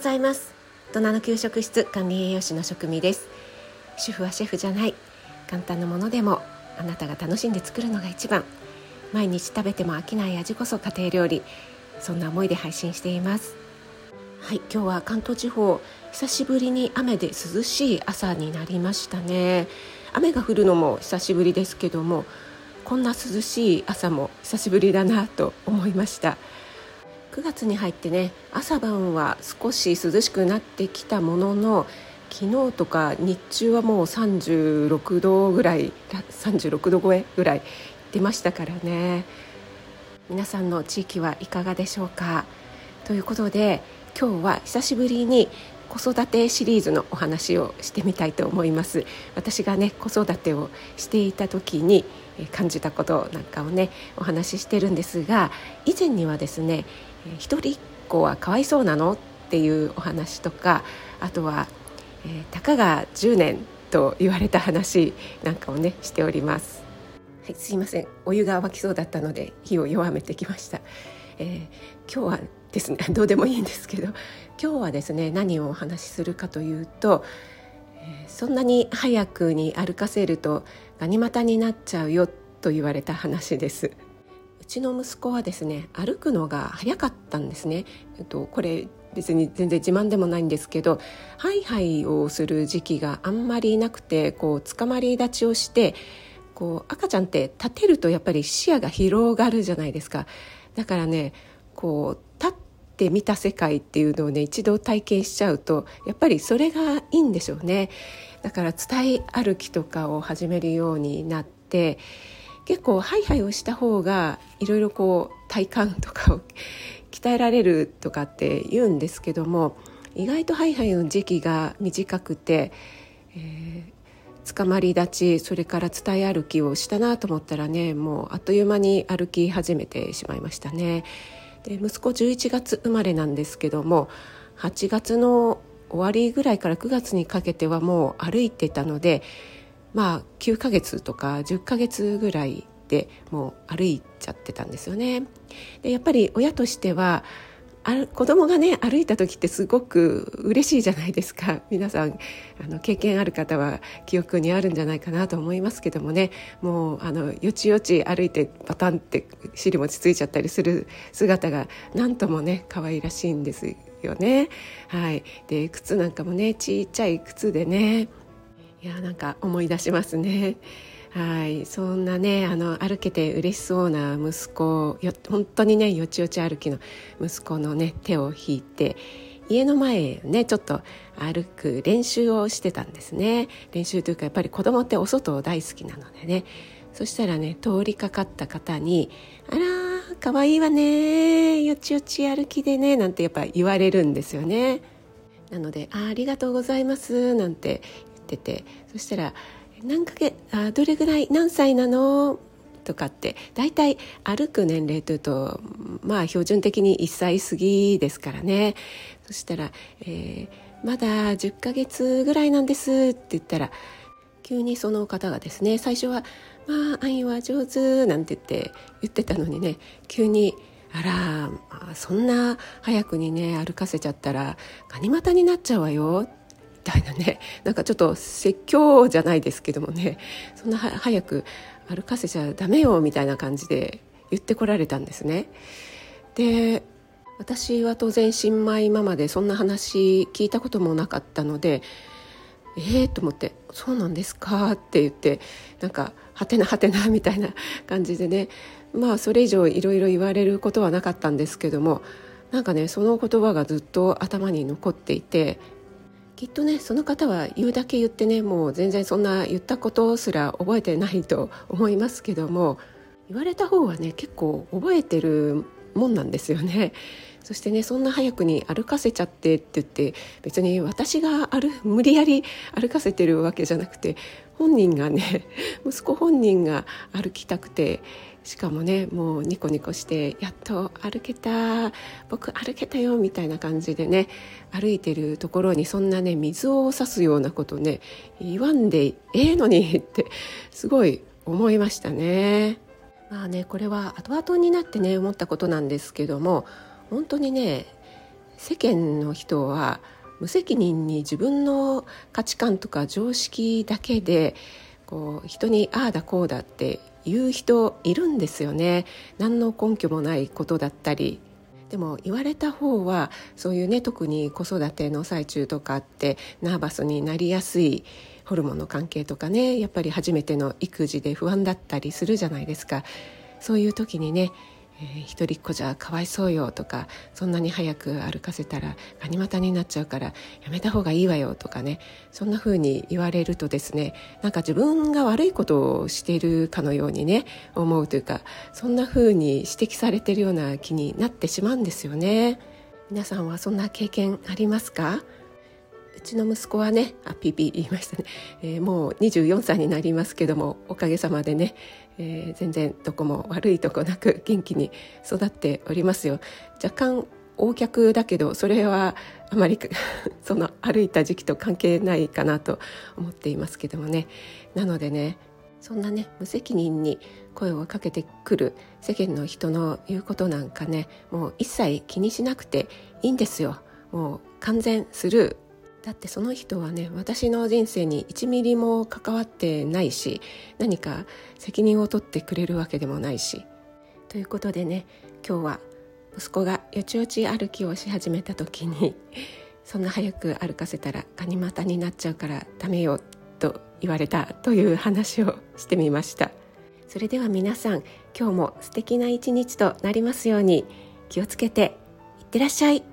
ざいます。大人の給食室管理栄養士の職味です。主婦はシェフじゃない。簡単なものでもあなたが楽しんで作るのが一番。毎日食べても飽きない味こそ家庭料理。そんな思いで配信しています。はい今日は関東地方久しぶりに雨で涼しい朝になりましたね。雨が降るのも久しぶりですけどもこんな涼しい朝も久しぶりだなと思いました。9月に入ってね朝晩は少し涼しくなってきたものの昨日とか日中はもう36度ぐらい36度超えぐらい出ましたからね。皆さんの地域はいかがでしょうか？ということで今日は久しぶりに子育てシリーズのお話をしてみたいと思います。私がね子育てをしていた時に感じたことなんかをねお話ししてるんですが以前にはですね一人っ子はかわいそうなの？っていうお話とかあとは、えー、たかが10年と言われた話なんかをねしております。はいすいません。お湯が沸きそうだったので火を弱めてきました、えー、今日はですね どうでもいいんですけど今日はですね何をお話しするかというと、えー、そんなに早くに歩かせるとガニ股になっちゃうよと言われた話です。ちの息子はですね歩くのが早かったんですね、えっと、これ別に全然自慢でもないんですけどハイハイをする時期があんまりなくてこう捕まり立ちをしてこう赤ちゃんって立てるとやっぱり視野が広がるじゃないですか。だからねこう立ってみた世界っていうのをね一度体験しちゃうとやっぱりそれがいいんでしょうね。だから伝え歩きとかを始めるようになって結構ハイハイをした方がいろいろこう体幹とかを 鍛えられるとかって言うんですけども意外とハイハイの時期が短くて、えー、捕まり立ちそれから伝え歩きをしたなと思ったらねもうあっという間に歩き始めてしまいましたね。で息子11月生まれなんですけども8月の終わりぐらいから9月にかけてはもう歩いてたのでまあ9ヶ月とか10ヶ月ぐらいでもう歩いちゃってたんですよね。でやっぱり親としてはあ子供がね歩いた時ってすごく嬉しいじゃないですか皆さんあの経験ある方は記憶にあるんじゃないかなと思いますけどもねもうあのよちよち歩いてパタンって尻餅ついちゃったりする姿がなんともね可愛らしいんですよね。はい、で靴なんかもねちっちゃい靴でねいやなんか思い出しますね。はいそんなねあの歩けて嬉しそうな息子よ本当にねよちよち歩きの息子のね手を引いて家の前ねちょっと歩く練習をしてたんですね練習というかやっぱり子供ってお外大好きなのでねそしたらね通りかかった方に「あらかわいいわねよちよち歩きでね」なんてやっぱ言われるんですよね。なので「あありがとうございます」なんて言っててそしたら「何ヶ月あどれぐらい何歳なの?」とかって大体歩く年齢というとまあ標準的に1歳過ぎですからねそしたら、えー「まだ10ヶ月ぐらいなんです」って言ったら急にその方がですね最初は「まあ愛は上手」なんて言って言ってたのにね急に「あら、まあ、そんな早くにね歩かせちゃったらガニ股になっちゃうわよ」たいなね なんかちょっと説教じゃないですけどもね そんな早く歩かせちゃダメよみたいな感じで言ってこられたんですね。で私は当然新米ママでそんな話聞いたこともなかったのでえーと思って「そうなんですか?」って言ってなんか「はてなはてな」みたいな感じでねまあそれ以上いろいろ言われることはなかったんですけどもなんかねその言葉がずっと頭に残っていてきっとねその方は言うだけ言ってねもう全然そんな言ったことすら覚えてないと思いますけども言われた方はね結構覚えてるもんなんですよね。そしてねそんな早くに歩かせちゃってって言って別に私が歩無理やり歩かせてるわけじゃなくて本人がね息子本人が歩きたくてしかもねもうニコニコして「やっと歩けた僕歩けたよ」みたいな感じでね歩いてるところにそんなね水を差すようなことね言わんでええのにってすごい思いましたね。まあねこれは後々になってね思ったことなんですけども本当にね世間の人は無責任に自分の価値観とか常識だけでこう人にああだこうだって言う人いるんですよね。何の根拠もないことだったり。でも言われた方はそういうね特に子育ての最中とかってナーバスになりやすいホルモンの関係とかねやっぱり初めての育児で不安だったりするじゃないですか。そういう時にねえー、一人っ子じゃかわいそうよとかそんなに早く歩かせたらガニ股になっちゃうからやめた方がいいわよとかねそんな風に言われるとですねなんか自分が悪いことをしているかのようにね思うというかそんな風に指摘されてるような気になってしまうんですよね。皆さんはそんな経験ありますか？うちの息子はねあピーピー言いましたね、えー、もう24歳になりますけどもおかげさまでね、えー、全然どこも悪いとこなく元気に育っておりますよ。若干横脚だけどそれはあまり その歩いた時期と関係ないかなと思っていますけどもね。なのでねそんなね無責任に声をかけてくる世間の人の言うことなんかねもう一切気にしなくていいんですよ。もう完全スルーだってその人はね私の人生に1ミリも関わってないし何か責任を取ってくれるわけでもないし。ということでね今日は息子がよちよち歩きをし始めた時に そんな早く歩かせたらガニ股になっちゃうからダメよと言われたという話をしてみました。それでは皆さん今日も素敵な一日となりますように気をつけていってらっしゃい。